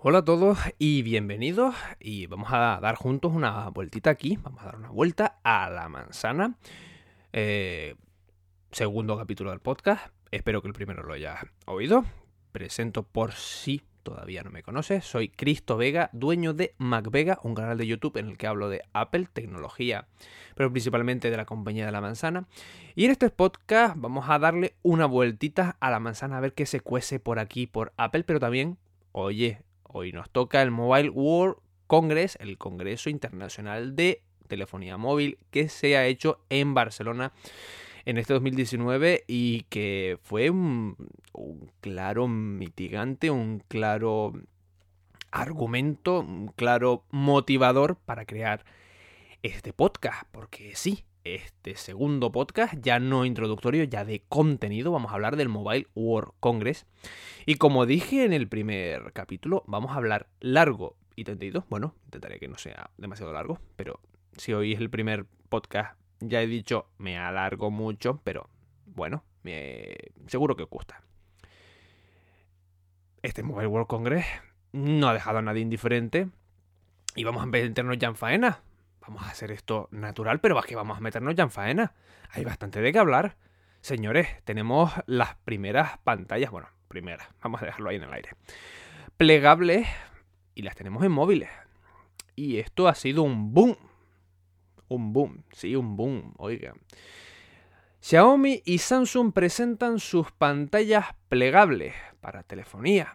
Hola a todos y bienvenidos y vamos a dar juntos una vueltita aquí, vamos a dar una vuelta a la manzana. Eh, segundo capítulo del podcast, espero que el primero lo hayas oído. Presento por si todavía no me conoces, soy Cristo Vega, dueño de MacVega, un canal de YouTube en el que hablo de Apple, tecnología, pero principalmente de la compañía de la manzana. Y en este podcast vamos a darle una vueltita a la manzana a ver qué se cuece por aquí, por Apple, pero también, oye, Hoy nos toca el Mobile World Congress, el Congreso Internacional de Telefonía Móvil que se ha hecho en Barcelona en este 2019 y que fue un, claro mitigante, un claro argumento, un claro motivador para crear este podcast, porque sí, este segundo podcast, ya no introductorio, ya de contenido, vamos a hablar del Mobile World Congress. Y como dije en el primer capítulo, vamos a hablar largo y tendido. Bueno, intentaré que no sea demasiado largo, pero si hoy es el primer podcast, ya he dicho, me alargo mucho, pero bueno, me... seguro que os gusta. Este Mobile World Congress no ha dejado a nadie indiferente. Y vamos a meternos ya en faena vamos a hacer esto natural, pero que vamos a meternos ya en faena. Hay bastante de qué hablar. Señores, tenemos las primeras pantallas, bueno, primeras, vamos a dejarlo ahí en el aire. Plegables y las tenemos en móviles. Y esto ha sido un boom. Un boom, sí, un boom, oiga. Xiaomi y Samsung presentan sus pantallas plegables para telefonía,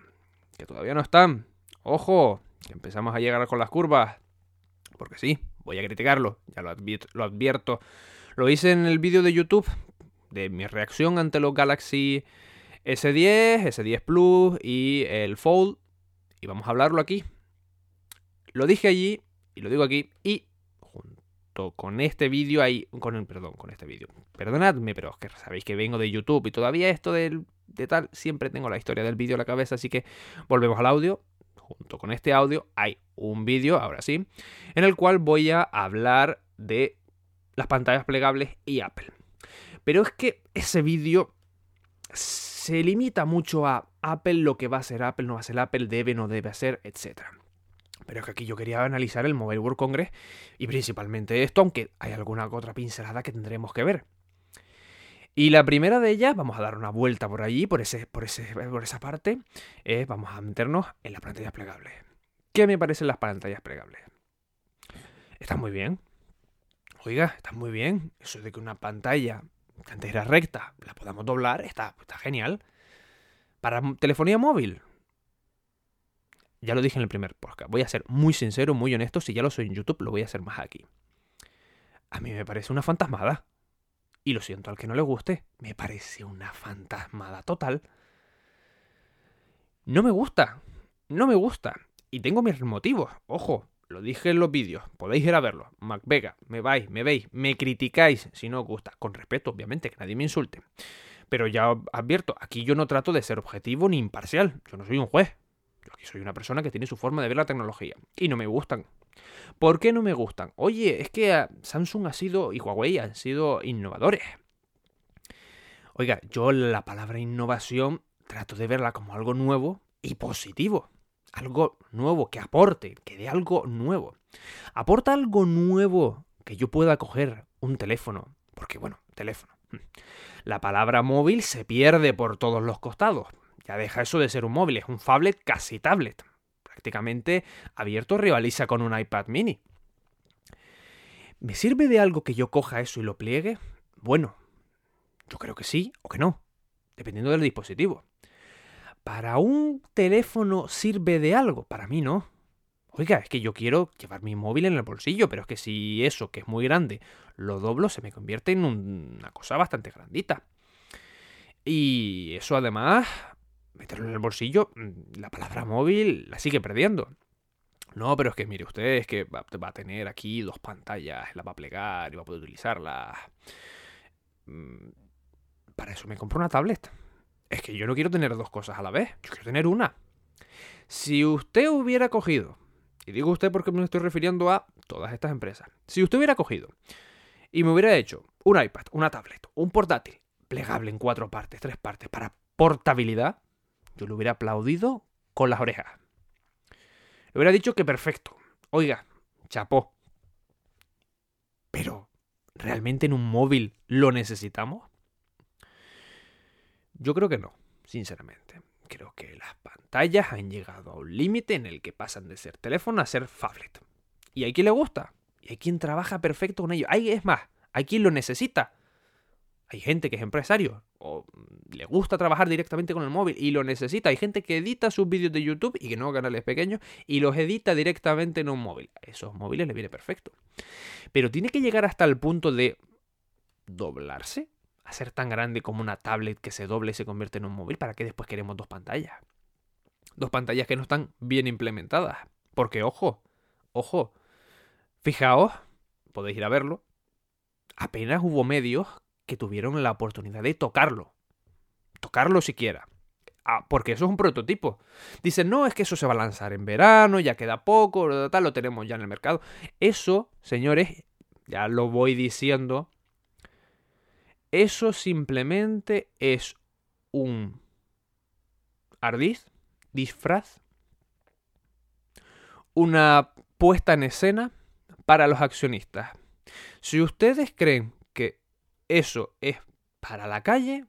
que todavía no están. Ojo, que empezamos a llegar con las curvas. Porque sí, voy a criticarlo, ya lo, advierto. Lo hice en el vídeo de YouTube de mi reacción ante los Galaxy S10, S10 Plus y el Fold. Y vamos a hablarlo aquí. Lo dije allí y lo digo aquí. Y junto con este vídeo ahí. Con el, perdón, con este vídeo. Perdonadme, pero es que sabéis que vengo de YouTube y todavía esto del, de tal. Siempre tengo la historia del vídeo en la cabeza. Así que volvemos al audio junto con este audio hay un vídeo, ahora sí, en el cual voy a hablar de las pantallas plegables y Apple. Pero es que ese vídeo se limita mucho a Apple, lo que va a ser Apple, no va a ser Apple, debe, no debe hacer, etc. Pero es que aquí yo quería analizar el Mobile World Congress y principalmente esto, aunque hay alguna otra pincelada que tendremos que ver. Y la primera de ellas, vamos a dar una vuelta por allí, por, ese, por, ese, por esa parte, vamos a meternos en las pantallas plegables. ¿Qué me parecen las pantallas plegables? Están muy bien. Oiga, están muy bien. Eso de que una pantalla que antes era recta, la podamos doblar, está, está genial. Para telefonía móvil, ya lo dije en el primer podcast, voy a ser muy sincero, muy honesto, si ya lo soy en YouTube, lo voy a hacer más aquí. A mí me parece una fantasmada. Y lo siento al que no le guste, me parece una fantasmada total. No me gusta, no me gusta. Y tengo mis motivos, ojo, lo dije en los vídeos, podéis ir a verlo. MacVega, me vais, me veis, me criticáis si no os gusta. Con respeto, obviamente, que nadie me insulte. Pero ya advierto, aquí yo no trato de ser objetivo ni imparcial. Yo no soy un juez. Yo aquí soy una persona que tiene su forma de ver la tecnología. Y no me gustan. ¿Por qué no me gustan? Oye, es que ah, Samsung ha sido y Huawei han sido innovadores. Oiga, yo la palabra innovación trato de verla como algo nuevo y positivo. Algo nuevo que aporte, que dé algo nuevo. Aporta algo nuevo que yo pueda coger un teléfono. Porque bueno, teléfono. La palabra móvil se pierde por todos los costados. Ya deja eso de ser un móvil, es un phablet casi tablet prácticamente abierto rivaliza con un iPad mini. ¿Me sirve de algo que yo coja eso y lo pliegue? Bueno, yo creo que sí o que no, dependiendo del dispositivo. ¿Para un teléfono sirve de algo? Para mí no. Oiga, es que yo quiero llevar mi móvil en el bolsillo, pero es que si eso, que es muy grande, lo doblo, se me convierte en una cosa bastante grandita. Y eso además meterlo en el bolsillo, mm, la palabra móvil la sigue perdiendo. No, pero es que mire usted, es que va, a tener aquí dos pantallas, la va a plegar y va a poder utilizarla. Mm, para eso me compro una tablet. Es que yo no quiero tener dos cosas a la vez, yo quiero tener una. Si usted hubiera cogido, y digo usted porque me estoy refiriendo a todas estas empresas, si usted hubiera cogido y me hubiera hecho un iPad, una tablet, un portátil, plegable en cuatro partes, tres partes, para portabilidad, yo le hubiera aplaudido con las orejas. Le hubiera dicho que perfecto. Oiga, chapó. Pero, ¿realmente en un móvil lo necesitamos? Yo creo que no, sinceramente. Creo que las pantallas han llegado a un límite en el que pasan de ser teléfono a ser phablet. Y hay quien le gusta. Y hay quien trabaja perfecto con ello. Hay, es más, hay quien lo necesita. Hay gente que es empresario o le gusta trabajar directamente con el móvil y lo necesita. Hay gente que edita sus vídeos de YouTube y que no canales pequeños y los edita directamente en un móvil. A esos móviles le viene perfecto. Pero tiene que llegar hasta el punto de doblarse, a ser tan grande como una tablet que se doble y se convierte en un móvil. ¿Para qué después queremos dos pantallas? Dos pantallas que no están bien implementadas. Porque, ojo, ojo, fijaos, podéis ir a verlo, apenas hubo medios que tuvieron la oportunidad de tocarlo. Tocarlo siquiera. Ah, porque eso es un prototipo. Dicen, no, es que eso se va a lanzar en verano, ya queda poco, tal, lo tenemos ya en el mercado. Eso, señores, ya lo voy diciendo, eso simplemente es un ardiz, disfraz, una puesta en escena para los accionistas. Si ustedes creen eso es para la calle,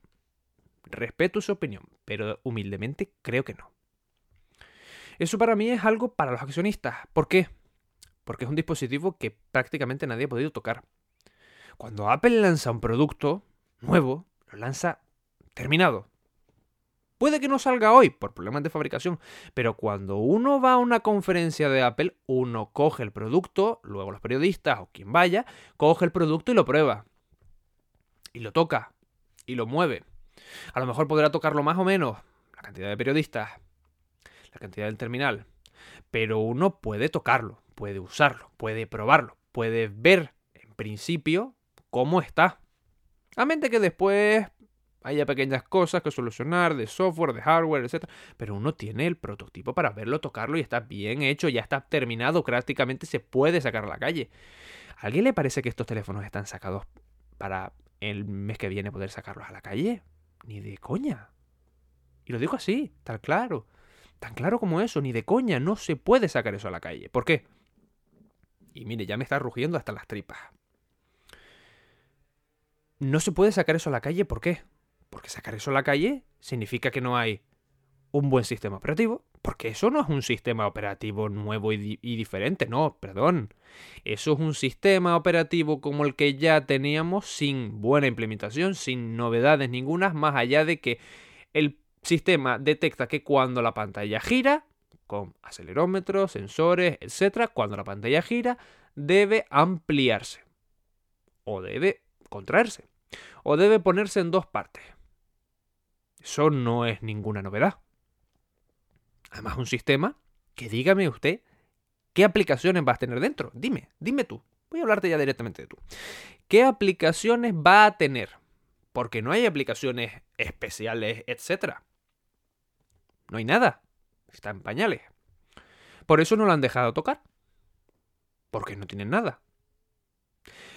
respeto su opinión, pero humildemente creo que no. Eso para mí es algo para los accionistas. ¿Por qué? Porque es un dispositivo que prácticamente nadie ha podido tocar. Cuando Apple lanza un producto nuevo, lo lanza terminado. Puede que no salga hoy por problemas de fabricación, pero cuando uno va a una conferencia de Apple, uno coge el producto, luego los periodistas o quien vaya, coge el producto y lo prueba y lo toca y lo mueve. A lo mejor podrá tocarlo más o menos la cantidad de periodistas, la cantidad del terminal, pero uno puede tocarlo, puede usarlo, puede probarlo, puede ver en principio cómo está. A mente que después haya pequeñas cosas que solucionar de software, de hardware, etc. Pero uno tiene el prototipo para verlo, tocarlo y está bien hecho, ya está terminado, prácticamente se puede sacar a la calle. ¿A alguien le parece que estos teléfonos están sacados para el mes que viene poder sacarlos a la calle. Ni de coña. Y lo digo así, tan claro. Tan claro como eso, ni de coña, no se puede sacar eso a la calle. ¿Por qué? Y mire, ya me está rugiendo hasta las tripas. No se puede sacar eso a la calle, ¿por qué? Porque sacar eso a la calle significa que no hay un buen sistema operativo, porque eso no es un sistema operativo nuevo y, diferente, no, perdón. Eso es un sistema operativo como el que ya teníamos sin buena implementación, sin novedades ninguna, más allá de que el sistema detecta que cuando la pantalla gira, con acelerómetros, sensores, etc., cuando la pantalla gira, debe ampliarse. O debe contraerse. O debe ponerse en dos partes. Eso no es ninguna novedad. Además, un sistema que dígame usted qué aplicaciones vas a tener dentro. Dime, dime tú. Voy a hablarte ya directamente de tú. ¿Qué aplicaciones va a tener? Porque no hay aplicaciones especiales, etc. No hay nada. Está en pañales. Por eso no lo han dejado tocar. Porque no tienen nada.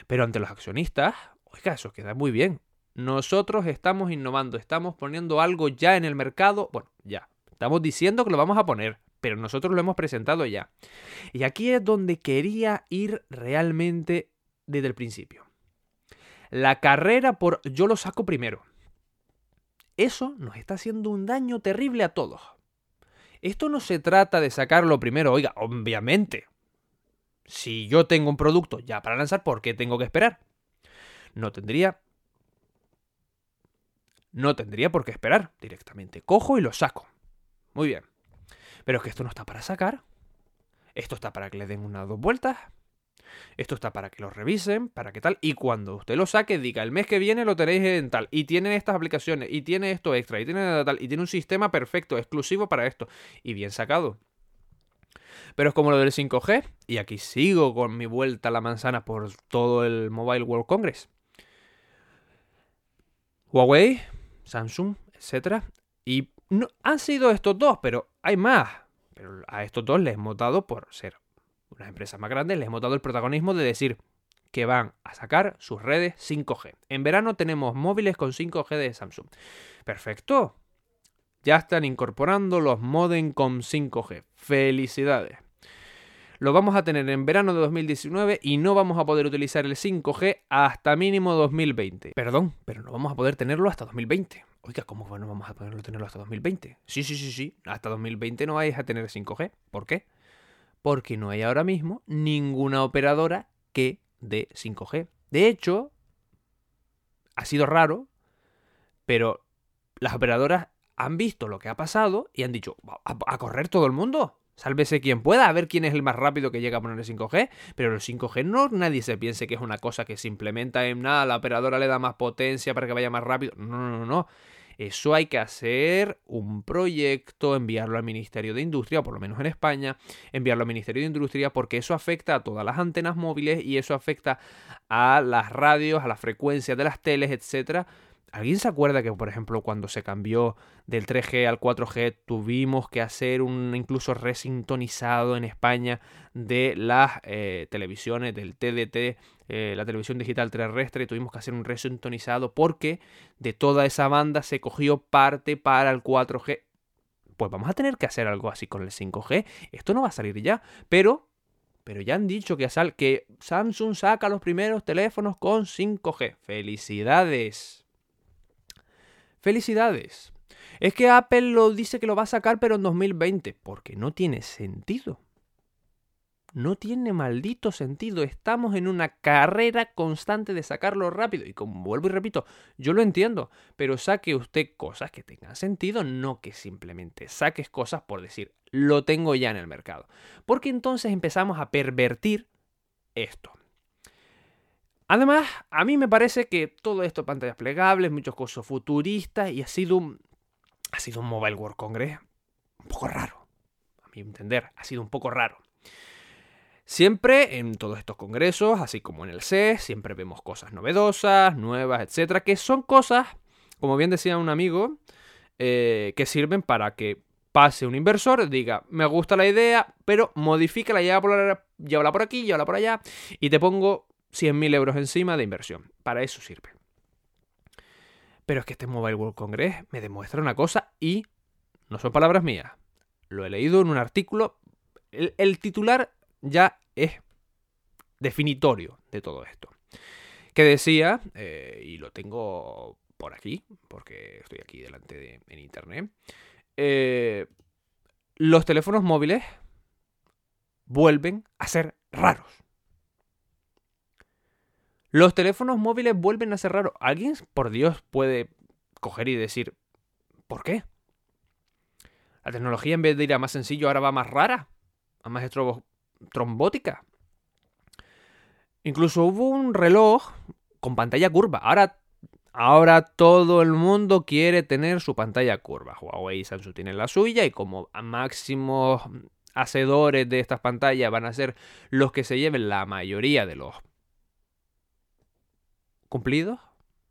Pero ante los accionistas, oiga, eso queda muy bien. Nosotros estamos innovando, estamos poniendo algo ya en el mercado. Bueno, ya, Estamos diciendo que lo vamos a poner, pero nosotros lo hemos presentado ya. Y aquí es donde quería ir realmente desde el principio. La carrera por yo lo saco primero. Eso nos está haciendo un daño terrible a todos. Esto no se trata de sacarlo primero, oiga, obviamente. Si yo tengo un producto ya para lanzar, ¿por qué tengo que esperar? No tendría... No tendría por qué esperar. Directamente cojo y lo saco. Muy bien. Pero es que esto no está para sacar. Esto está para que le den una o dos vueltas. Esto está para que lo revisen, para que tal. Y cuando usted lo saque, diga, el mes que viene lo tenéis en tal. Y tiene estas aplicaciones, y tiene esto extra, y tiene tal. Y tiene un sistema perfecto, exclusivo para esto. Y bien sacado. Pero es como lo del 5G. Y aquí sigo con mi vuelta a la manzana por todo el Mobile World Congress. Huawei, Samsung, etc. Y no, han sido estos dos, pero hay más. Pero a estos dos les hemos dado, por ser unas empresas más grandes, les hemos dado el protagonismo de decir que van a sacar sus redes 5G. En verano tenemos móviles con 5G de Samsung. Perfecto. Ya están incorporando los modem con 5G. Felicidades. Lo vamos a tener en verano de 2019 y no vamos a poder utilizar el 5G hasta mínimo 2020. Perdón, pero no vamos a poder tenerlo hasta 2020. Oiga, ¿cómo no vamos a poder tenerlo hasta 2020? Sí, sí, sí, sí. Hasta 2020 no vais a tener 5G. ¿Por qué? Porque no hay ahora mismo ninguna operadora que dé 5G. De hecho, ha sido raro, pero las operadoras han visto lo que ha pasado y han dicho, a, correr todo el mundo. Sálvese quien pueda, a ver quién es el más rápido que llega a poner el 5G. Pero el 5G no nadie se piense que es una cosa que se implementa en nada, la operadora le da más potencia para que vaya más rápido. No, no, no, no. Eso hay que hacer un proyecto, enviarlo al Ministerio de Industria, por lo menos en España, enviarlo al Ministerio de Industria, porque eso afecta a todas las antenas móviles y eso afecta a las radios, a las frecuencias de las teles, etcétera ¿Alguien se acuerda que, por ejemplo, cuando se cambió del 3G al 4G, tuvimos que hacer un incluso resintonizado en España de las eh, televisiones, del TDT, eh, la televisión digital terrestre, tuvimos que hacer un resintonizado porque de toda esa banda se cogió parte para el 4G. Pues vamos a tener que hacer algo así con el 5G. Esto no va a salir ya, pero pero ya han dicho que, que Samsung saca los primeros teléfonos con 5G. ¡Felicidades! Felicidades. Es que Apple lo dice que lo va a sacar pero en 2020, porque no tiene sentido. No tiene maldito sentido. Estamos en una carrera constante de sacarlo rápido. Y como vuelvo y repito, yo lo entiendo, pero saque usted cosas que tengan sentido, no que simplemente saques cosas por decir, lo tengo ya en el mercado. Porque entonces empezamos a pervertir esto. Además, a mí me parece que todo esto, pantallas plegables, muchos cosas futuristas, y ha sido un, ha sido un Mobile World Congress un poco raro. A mi entender, ha sido un poco raro. Siempre en todos estos congresos, así como en el CES, siempre vemos cosas novedosas, nuevas, etcétera, que son cosas, como bien decía un amigo, eh, que sirven para que pase un inversor, diga, me gusta la idea, pero modifícala, llévala por, por aquí, llévala por allá, y te pongo 100.000 euros encima de inversión. Para eso sirve. Pero es que este Mobile World Congress me demuestra una cosa y no son palabras mías. Lo he leído en un artículo. El, titular ya es definitorio de todo esto. Que decía, eh, y lo tengo por aquí, porque estoy aquí delante de, en internet, eh, los teléfonos móviles vuelven a ser raros. Los teléfonos móviles vuelven a ser raros. ¿Alguien, por Dios, puede coger y decir, ¿por qué? La tecnología en vez de ir a más sencillo ahora va más rara, a más trombótica. Incluso hubo un reloj con pantalla curva. Ahora, ahora todo el mundo quiere tener su pantalla curva. Huawei y Samsung tienen la suya y como máximos hacedores de estas pantallas van a ser los que se lleven la mayoría de los cumplidos.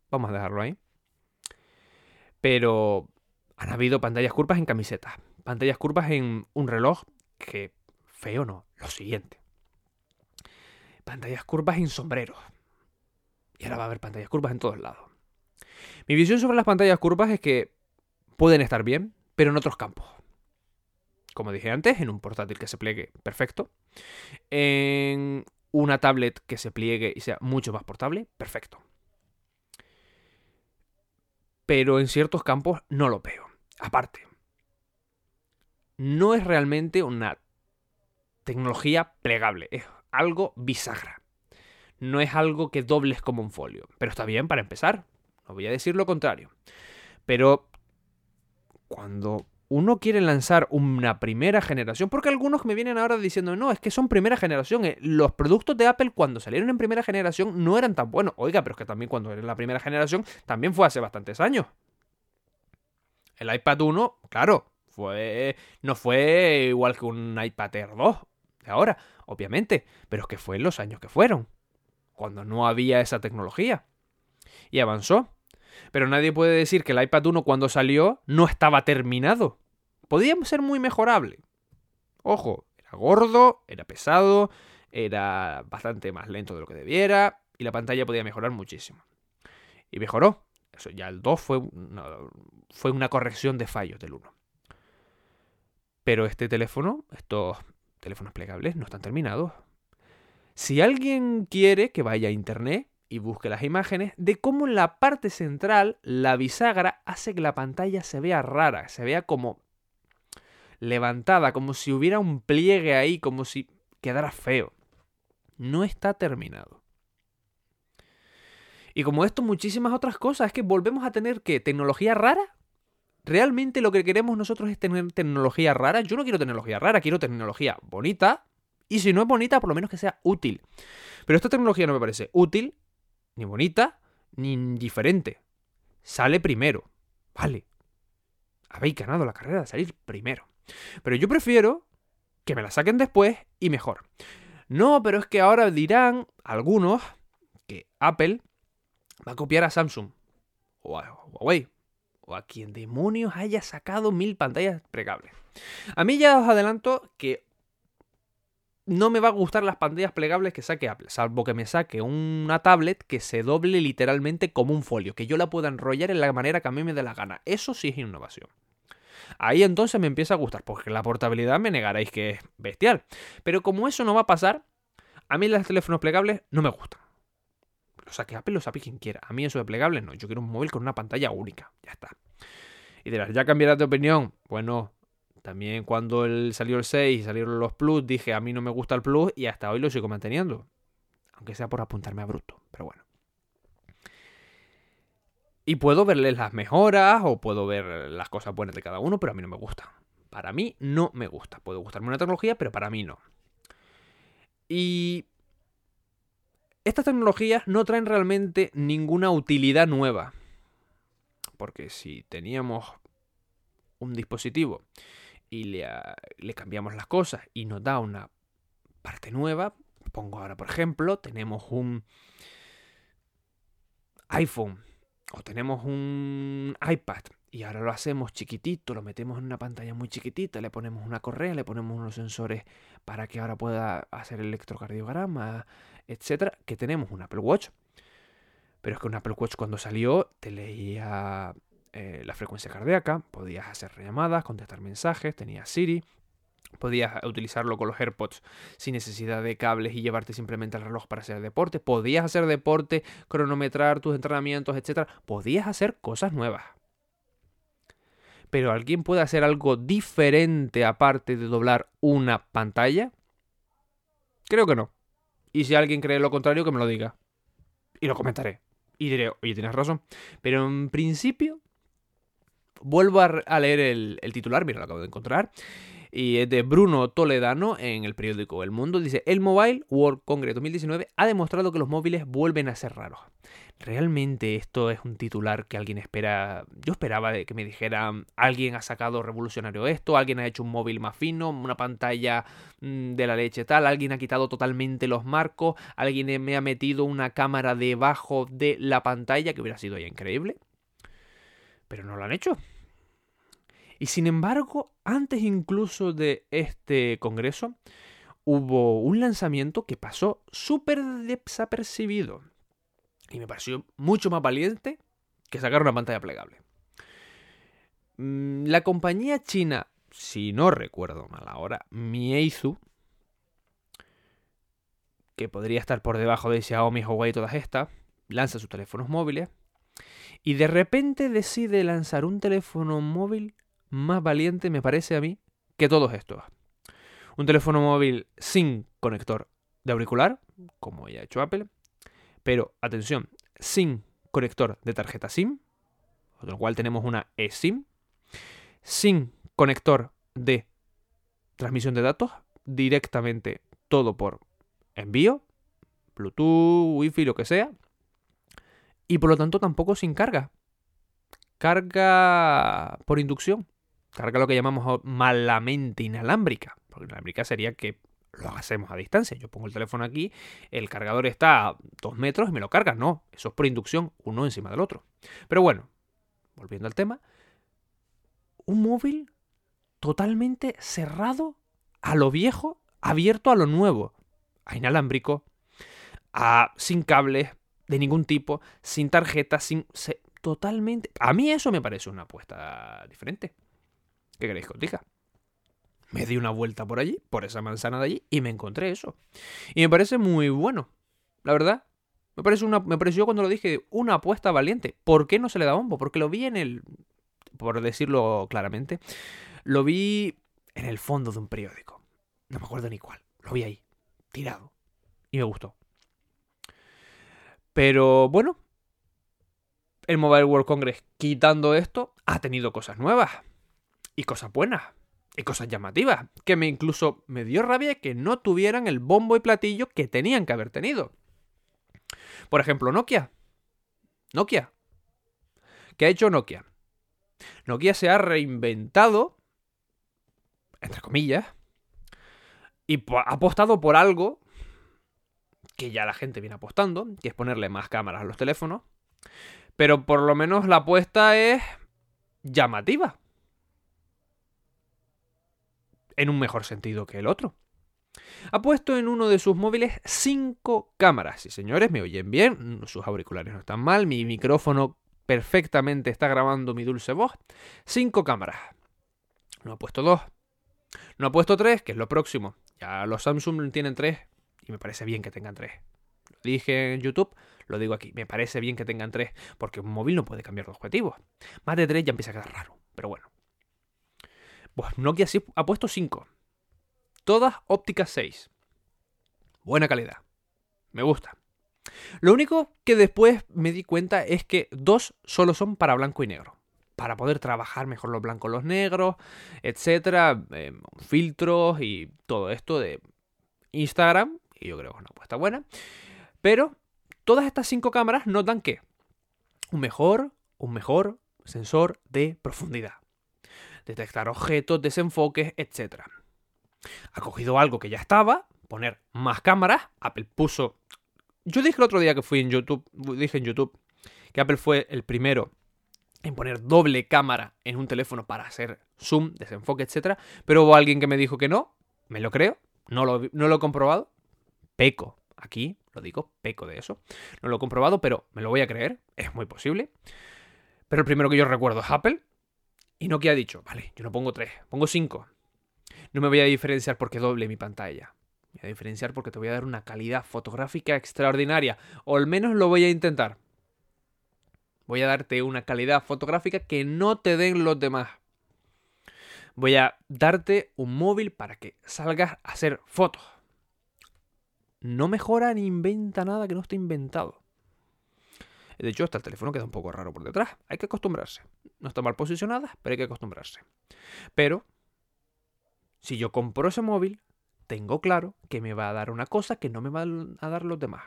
Vamos a dejarlo ahí. Pero han habido pantallas curvas en camisetas, pantallas curvas en un reloj que feo no, lo siguiente. Pantallas curvas en sombreros. Y ahora va a haber pantallas curvas en todos lados. Mi visión sobre las pantallas curvas es que pueden estar bien, pero en otros campos. Como dije antes, en un portátil que se pliegue perfecto. En una tablet que se pliegue y sea mucho más portable, perfecto pero en ciertos campos no lo veo. Aparte, no es realmente una tecnología plegable, es algo bisagra. No es algo que dobles como un folio, pero está bien para empezar. No voy a decir lo contrario. Pero cuando uno quiere lanzar una primera generación, porque algunos me vienen ahora diciendo, no, es que son primera generación. Eh, los productos de Apple cuando salieron en primera generación no eran tan buenos. Oiga, pero es que también cuando era la primera generación, también fue hace bastantes años. El iPad 1, claro, fue no fue igual que un iPad Air 2 de ahora, obviamente, pero es que fue en los años que fueron, cuando no había esa tecnología. Y avanzó. Pero nadie puede decir que el iPad 1 cuando salió no estaba terminado. Podía ser muy mejorable. Ojo, era gordo, era pesado, era bastante más lento de lo que debiera y la pantalla podía mejorar muchísimo. Y mejoró. Eso ya el 2 fue una, fue una corrección de fallos del 1. Pero este teléfono, estos teléfonos plegables no están terminados. Si alguien quiere que vaya a internet y busque las imágenes de cómo en la parte central la bisagra hace que la pantalla se vea rara, se vea como levantada, como si hubiera un pliegue ahí, como si quedara feo. No está terminado. Y como esto, muchísimas otras cosas. Es que volvemos a tener que tecnología rara. ¿Realmente lo que queremos nosotros es tener tecnología rara? Yo no quiero tecnología rara, quiero tecnología bonita. Y si no es bonita, por lo menos que sea útil. Pero esta tecnología no me parece útil, ni bonita, ni diferente. Sale primero. Vale. Habéis ganado la carrera de salir primero. Pero yo prefiero que me la saquen después y mejor. No, pero es que ahora dirán algunos que Apple va a copiar a Samsung o a Huawei o a quien demonios haya sacado mil pantallas plegables. A mí ya os adelanto que no me va a gustar las pantallas plegables que saque Apple, salvo que me saque una tablet que se doble literalmente como un folio, que yo la pueda enrollar en la manera que a mí me dé la gana. Eso sí es innovación. Ahí entonces me empieza a gustar, porque la portabilidad me negaréis que es bestial. Pero como eso no va a pasar, a mí los teléfonos plegables no me gustan lo saque Apple, lo saque quien quiera. A mí eso de plegable no. Yo quiero un móvil con una pantalla única. Ya está. Y dirás, ¿ya cambiarás de opinión? Bueno, también cuando salió el 6 y salieron los Plus, dije, a mí no me gusta el Plus y hasta hoy lo sigo manteniendo. Aunque sea por apuntarme a bruto. Pero bueno. Y puedo verles las mejoras o puedo ver las cosas buenas de cada uno, pero a mí no me gusta. Para mí no me gusta. Puede gustarme una tecnología, pero para mí no. Y estas tecnologías no traen realmente ninguna utilidad nueva. Porque si teníamos un dispositivo y le, le, cambiamos las cosas y nos da una parte nueva, pongo ahora por ejemplo, tenemos un iPhone o tenemos un iPad y ahora lo hacemos chiquitito, lo metemos en una pantalla muy chiquitita, le ponemos una correa, le ponemos unos sensores para que ahora pueda hacer electrocardiograma, etcétera, que tenemos un Apple Watch. Pero es que un Apple Watch cuando salió te leía eh, la frecuencia cardíaca, podías hacer llamadas, contestar mensajes, tenía Siri, podías utilizarlo con los AirPods sin necesidad de cables y llevarte simplemente el reloj para hacer deporte, podías hacer deporte, cronometrar tus entrenamientos, etcétera, podías hacer cosas nuevas. Pero alguien puede hacer algo diferente aparte de doblar una pantalla? Creo que no. Y si alguien cree lo contrario, que me lo diga. Y lo comentaré. Y diré, oye, tienes razón. Pero en principio, vuelvo a, leer el, titular, mira, lo acabo de encontrar y es de Bruno Toledano en el periódico El Mundo. Dice, el Mobile World Congress 2019 ha demostrado que los móviles vuelven a ser raros. Realmente esto es un titular que alguien espera. Yo esperaba que me dijera, alguien ha sacado revolucionario esto, alguien ha hecho un móvil más fino, una pantalla mm, de la leche tal, alguien ha quitado totalmente los marcos, alguien me ha metido una cámara debajo de la pantalla, que hubiera sido ya increíble. Pero no lo han hecho. Y sin embargo, antes incluso de este congreso, hubo un lanzamiento que pasó súper desapercibido. Y me pareció mucho más valiente que sacar una pantalla plegable. Mm, la compañía china, si no recuerdo mal ahora, Meizu, que podría estar por debajo de Xiaomi, Huawei y todas estas, lanza sus teléfonos móviles y de repente decide lanzar un teléfono móvil más valiente, me parece a mí, que todos estos. Un teléfono móvil sin conector de auricular, como ya ha hecho Apple, pero atención, sin conector de tarjeta SIM, con lo cual tenemos una eSIM, sin conector de transmisión de datos, directamente todo por envío, Bluetooth, Wi-Fi, lo que sea, y por lo tanto tampoco sin carga. Carga por inducción carga lo que llamamos malamente inalámbrica. Porque inalámbrica sería que lo hacemos a distancia. Yo pongo el teléfono aquí, el cargador está a dos metros y me lo carga. No, eso es por inducción, uno encima del otro. Pero bueno, volviendo al tema, un móvil totalmente cerrado a lo viejo, abierto a lo nuevo, a inalámbrico, a sin cables de ningún tipo, sin tarjeta, sin totalmente. A mí eso me parece una apuesta diferente. ¿Qué queréis que? Me di una vuelta por allí, por esa manzana de allí, y me encontré eso. Y me parece muy bueno. La verdad, me, parece una, me pareció cuando lo dije una apuesta valiente. ¿Por qué no se le da bombo? Porque lo vi en el. Por decirlo claramente, lo vi en el fondo de un periódico. No me acuerdo ni cuál. Lo vi ahí, tirado. Y me gustó. Pero bueno, el Mobile World Congress, quitando esto, ha tenido cosas nuevas. Y cosas buenas. Y cosas llamativas. Que me incluso me dio rabia que no tuvieran el bombo y platillo que tenían que haber tenido. Por ejemplo, Nokia. Nokia. ¿Qué ha hecho Nokia? Nokia se ha reinventado, entre comillas, y ha apostado por algo que ya la gente viene apostando, que es ponerle más cámaras a los teléfonos. Pero por lo menos la apuesta es llamativa. En un mejor sentido que el otro. Ha puesto en uno de sus móviles cinco cámaras. Y señores, me oyen bien, sus auriculares no están mal, mi micrófono perfectamente está grabando mi dulce voz. Cinco cámaras. No ha puesto dos. No ha puesto tres, que es lo próximo. Ya los Samsung tienen tres y me parece bien que tengan tres. Lo dije en YouTube, lo digo aquí. Me parece bien que tengan tres, porque un móvil no puede cambiar de objetivo. Más de tres ya empieza a quedar raro, pero bueno. Pues Nokia sí ha puesto cinco. Todas ópticas 6. Buena calidad. Me gusta. Lo único que después me di cuenta es que dos solo son para blanco y negro. Para poder trabajar mejor los blancos, los negros, etcétera, em, filtros y todo esto de Instagram. Y yo creo que es una apuesta buena. Pero todas estas cinco cámaras notan que un mejor, un mejor sensor de profundidad. Detectar objetos, desenfoques, etcétera. Ha cogido algo que ya estaba, poner más cámaras. Apple puso yo dije el otro día que fui en YouTube, dije en YouTube que Apple fue el primero en poner doble cámara en un teléfono para hacer zoom, desenfoque, etc. Pero hubo alguien que me dijo que no, me lo creo, no lo, no lo he comprobado, peco, aquí lo digo, peco de eso, no lo he comprobado, pero me lo voy a creer, es muy posible. Pero el primero que yo recuerdo es Apple y no que ha dicho, vale, yo no pongo tres, pongo cinco. No me voy a diferenciar porque doble mi pantalla a diferenciar porque te voy a dar una calidad fotográfica extraordinaria. O al menos lo voy a intentar. Voy a darte una calidad fotográfica que no te den los demás. Voy a darte un móvil para que salgas a hacer fotos. No mejora ni inventa nada que no esté inventado. De hecho, hasta el teléfono queda un poco raro por detrás. Hay que acostumbrarse. No está mal posicionada, pero hay que acostumbrarse. Pero, si yo compro ese móvil, tengo claro que me va a dar una cosa que no me van a dar los demás.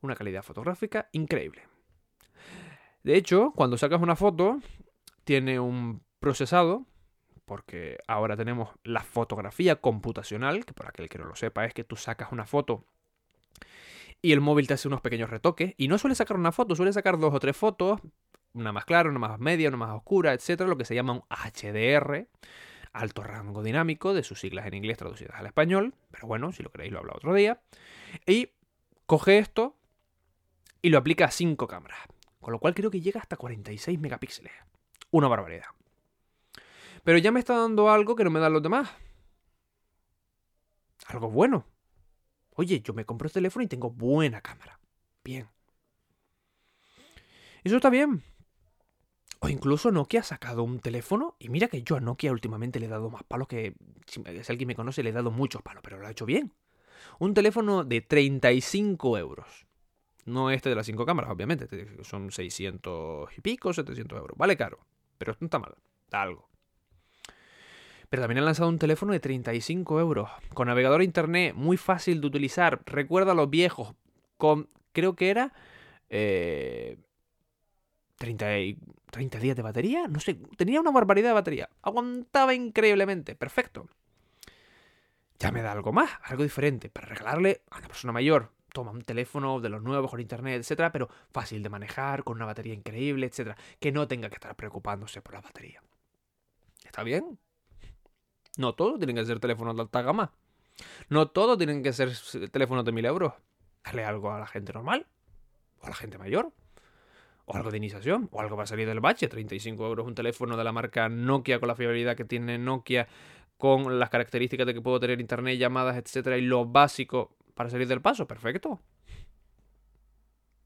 Una calidad fotográfica increíble. De hecho, cuando sacas una foto, tiene un procesado, porque ahora tenemos la fotografía computacional, que por aquel que no lo sepa es que tú sacas una foto y el móvil te hace unos pequeños retoques, y no suele sacar una foto, suele sacar dos o tres fotos, una más clara, una más media, una más oscura, etcétera, lo que se llama un HDR alto rango dinámico, de sus siglas en inglés traducidas al español, pero bueno, si lo queréis lo hablo otro día. Y coge esto y lo aplica a 5 cámaras, con lo cual creo que llega hasta 46 megapíxeles. Una barbaridad. Pero ya me está dando algo que no me dan los demás. Algo bueno. Oye, yo me compro el teléfono y tengo buena cámara. Bien. Eso está bien. O incluso Nokia ha sacado un teléfono. Y mira que yo a Nokia últimamente le he dado más palos que. Si alguien me conoce, le he dado muchos palos, pero lo ha hecho bien. Un teléfono de 35 euros. No este de las 5 cámaras, obviamente. Son 600 y pico, 700 euros. Vale caro. Pero no está mal. Da algo. Pero también han lanzado un teléfono de 35 euros. Con navegador a internet, muy fácil de utilizar. Recuerda los viejos. Con. Creo que era. Eh, 30, 30 días de batería, no sé, tenía una barbaridad de batería. Aguantaba increíblemente, perfecto. Ya me da algo más, algo diferente, para regalarle a una persona mayor. Toma un teléfono de los nuevos con internet, etcétera, pero fácil de manejar, con una batería increíble, etcétera. Que no tenga que estar preocupándose por la batería. ¿Está bien? No todo tienen que ser teléfonos de alta gama. No todo tienen que ser teléfonos de mil euros. Dale algo a la gente normal. O a la gente mayor o algo de iniciación, o algo va a salir del bache. 35 euros un teléfono de la marca Nokia con la fiabilidad que tiene Nokia, con las características de que puedo tener internet, llamadas, etcétera, y lo básico para salir del paso, perfecto.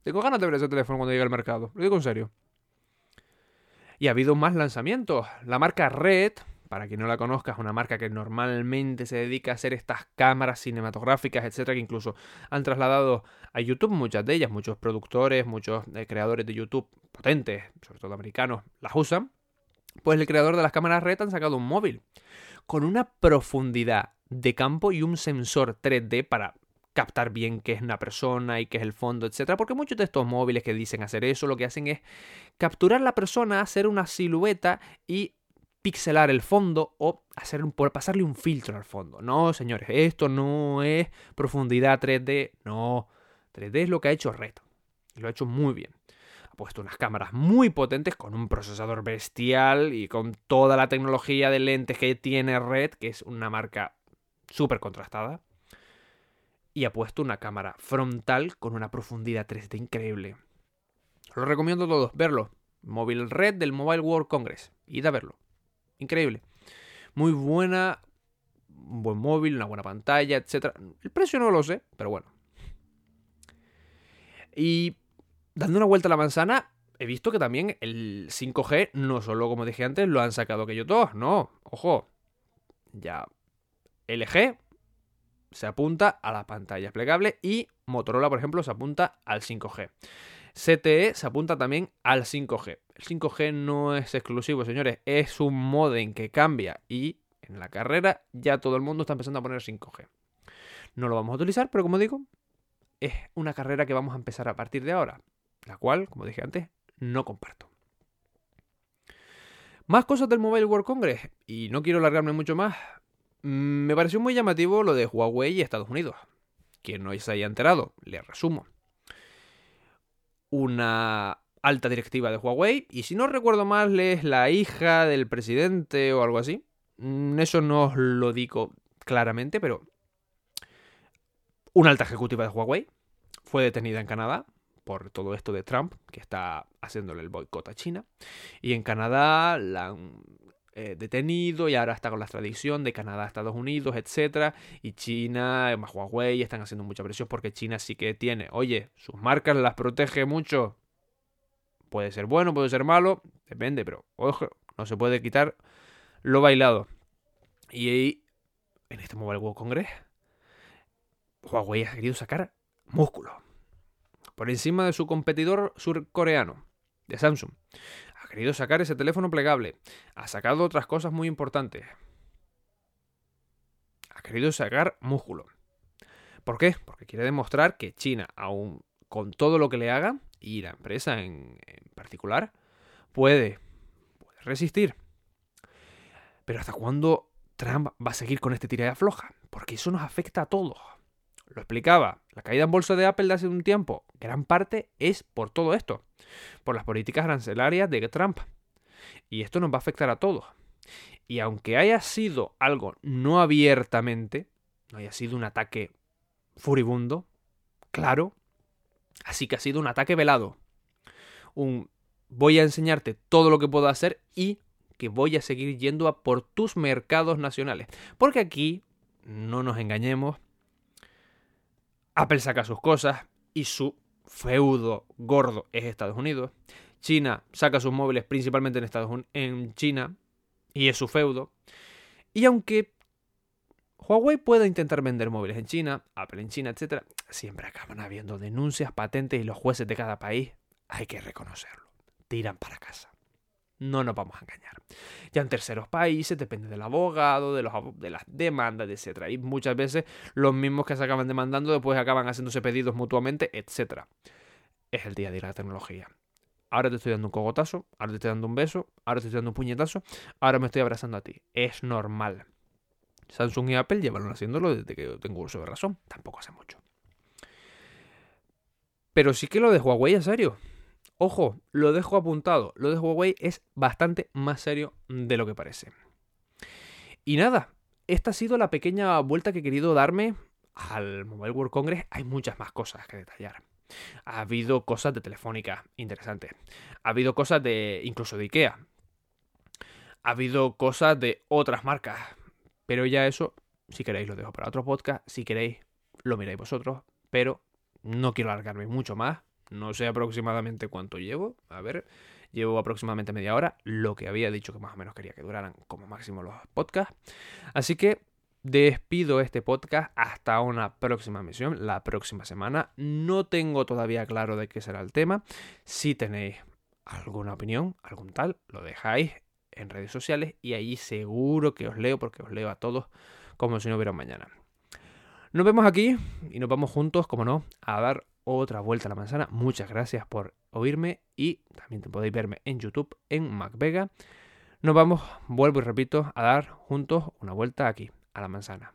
Tengo ganas de ver ese teléfono cuando llegue al mercado, lo digo en serio. Y ha habido más lanzamientos. La marca Red, para quien no la conozca, es una marca que normalmente se dedica a hacer estas cámaras cinematográficas, etcétera, que incluso han trasladado a YouTube muchas de ellas. Muchos productores, muchos eh, creadores de YouTube potentes, sobre todo americanos, las usan. Pues el creador de las cámaras Red han sacado un móvil con una profundidad de campo y un sensor 3D para captar bien qué es una persona y qué es el fondo, etcétera, porque muchos de estos móviles que dicen hacer eso lo que hacen es capturar la persona, hacer una silueta y pixelar el fondo o hacer un, pasarle un filtro al fondo. No, señores, esto no es profundidad 3D, no. 3D es lo que ha hecho Red. Y lo ha hecho muy bien. Ha puesto unas cámaras muy potentes con un procesador bestial y con toda la tecnología de lentes que tiene Red, que es una marca súper contrastada. Y ha puesto una cámara frontal con una profundidad 3D increíble. Lo recomiendo a todos, verlo. Móvil Red del Mobile World Congress. Id a verlo. Increíble. Muy buena, un buen móvil, una buena pantalla, etc. El precio no lo sé, pero bueno. Y dando una vuelta a la manzana, he visto que también el 5G, no solo como dije antes, lo han sacado aquellos dos, no, ojo. Ya LG se apunta a la pantalla plegable y Motorola, por ejemplo, se apunta al 5G. CTE se apunta también al 5G. El 5G no es exclusivo, señores, es un modem que cambia y en la carrera ya todo el mundo está empezando a poner 5G. No lo vamos a utilizar, pero como digo, es una carrera que vamos a empezar a partir de ahora, la cual, como dije antes, no comparto. Más cosas del Mobile World Congress, y no quiero alargarme mucho más. Mm, me pareció muy llamativo lo de Huawei y Estados Unidos. Quien no se haya enterado, le resumo una alta directiva de Huawei y si no recuerdo mal es la hija del presidente o algo así. Mm, eso no os lo digo claramente, pero una alta ejecutiva de Huawei fue detenida en Canadá por todo esto de Trump, que está haciéndole el boicot a China. Y en Canadá la eh, detenido y ahora está con la extradición de Canadá a Estados Unidos, etc. Y China, más Huawei, están haciendo mucha presión porque China sí que tiene, oye, sus marcas las protege mucho. Puede ser bueno, puede ser malo, depende, pero ojo, no se puede quitar lo bailado. Y en este Mobile World Congress, Huawei ha querido sacar músculo. Por encima de su competidor surcoreano, de Samsung. Ha querido sacar ese teléfono plegable. Ha sacado otras cosas muy importantes. Ha querido sacar músculo. ¿Por qué? Porque quiere demostrar que China, aún con todo lo que le haga, y la empresa en, particular, puede, puede resistir. Pero ¿hasta cuándo Trump va a seguir con este tirada floja? Porque eso nos afecta a todos. Lo explicaba, la caída en bolsa de Apple de hace un tiempo, gran parte es por todo esto, por las políticas arancelarias de Trump. Y esto nos va a afectar a todos. Y aunque haya sido algo no abiertamente, no haya sido un ataque furibundo, claro, así que ha sido un ataque velado. Un voy a enseñarte todo lo que puedo hacer y que voy a seguir yendo a por tus mercados nacionales. Porque aquí, no nos engañemos, Apple saca sus cosas y su feudo gordo es Estados Unidos. China saca sus móviles principalmente en, Estados en China y es su feudo. Y aunque Huawei pueda intentar vender móviles en China, Apple en China, etc., siempre acaban habiendo denuncias, patentes y los jueces de cada país, hay que reconocerlo, tiran para casa. No nos vamos a engañar. Ya en terceros países depende del abogado, de, los, de las demandas, etc. Y muchas veces los mismos que se acaban demandando después acaban haciéndose pedidos mutuamente, etc. Es el día de la tecnología. Ahora te estoy dando un cogotazo, ahora te estoy dando un beso, ahora te estoy dando un puñetazo, ahora me estoy abrazando a ti. Es normal. Samsung y Apple llevan haciéndolo desde que yo tengo uso de razón. Tampoco hace mucho. Pero sí que lo de Huawei es serio. Ojo, lo dejo apuntado. Lo de Huawei es bastante más serio de lo que parece. Y nada, esta ha sido la pequeña vuelta que he querido darme al Mobile World Congress. Hay muchas más cosas que detallar. Ha habido cosas de Telefónica interesantes. Ha habido cosas de incluso de IKEA. Ha habido cosas de otras marcas. Pero ya eso, si queréis, lo dejo para otro podcast. Si queréis, lo miráis vosotros. Pero no quiero alargarme mucho más. No sé aproximadamente cuánto llevo. A ver, llevo aproximadamente media hora. Lo que había dicho que más o menos quería que duraran como máximo los podcasts. Así que despido este podcast hasta una próxima misión, la próxima semana. No tengo todavía claro de qué será el tema. Si tenéis alguna opinión, algún tal, lo dejáis en redes sociales y allí seguro que os leo porque os leo a todos como si no hubiera mañana. Nos vemos aquí y nos vamos juntos, como no, a dar otra vuelta a la manzana. Muchas gracias por oírme y también podéis verme en YouTube en MacVega. Nos vamos, vuelvo y repito, a dar juntos una vuelta aquí, a la manzana.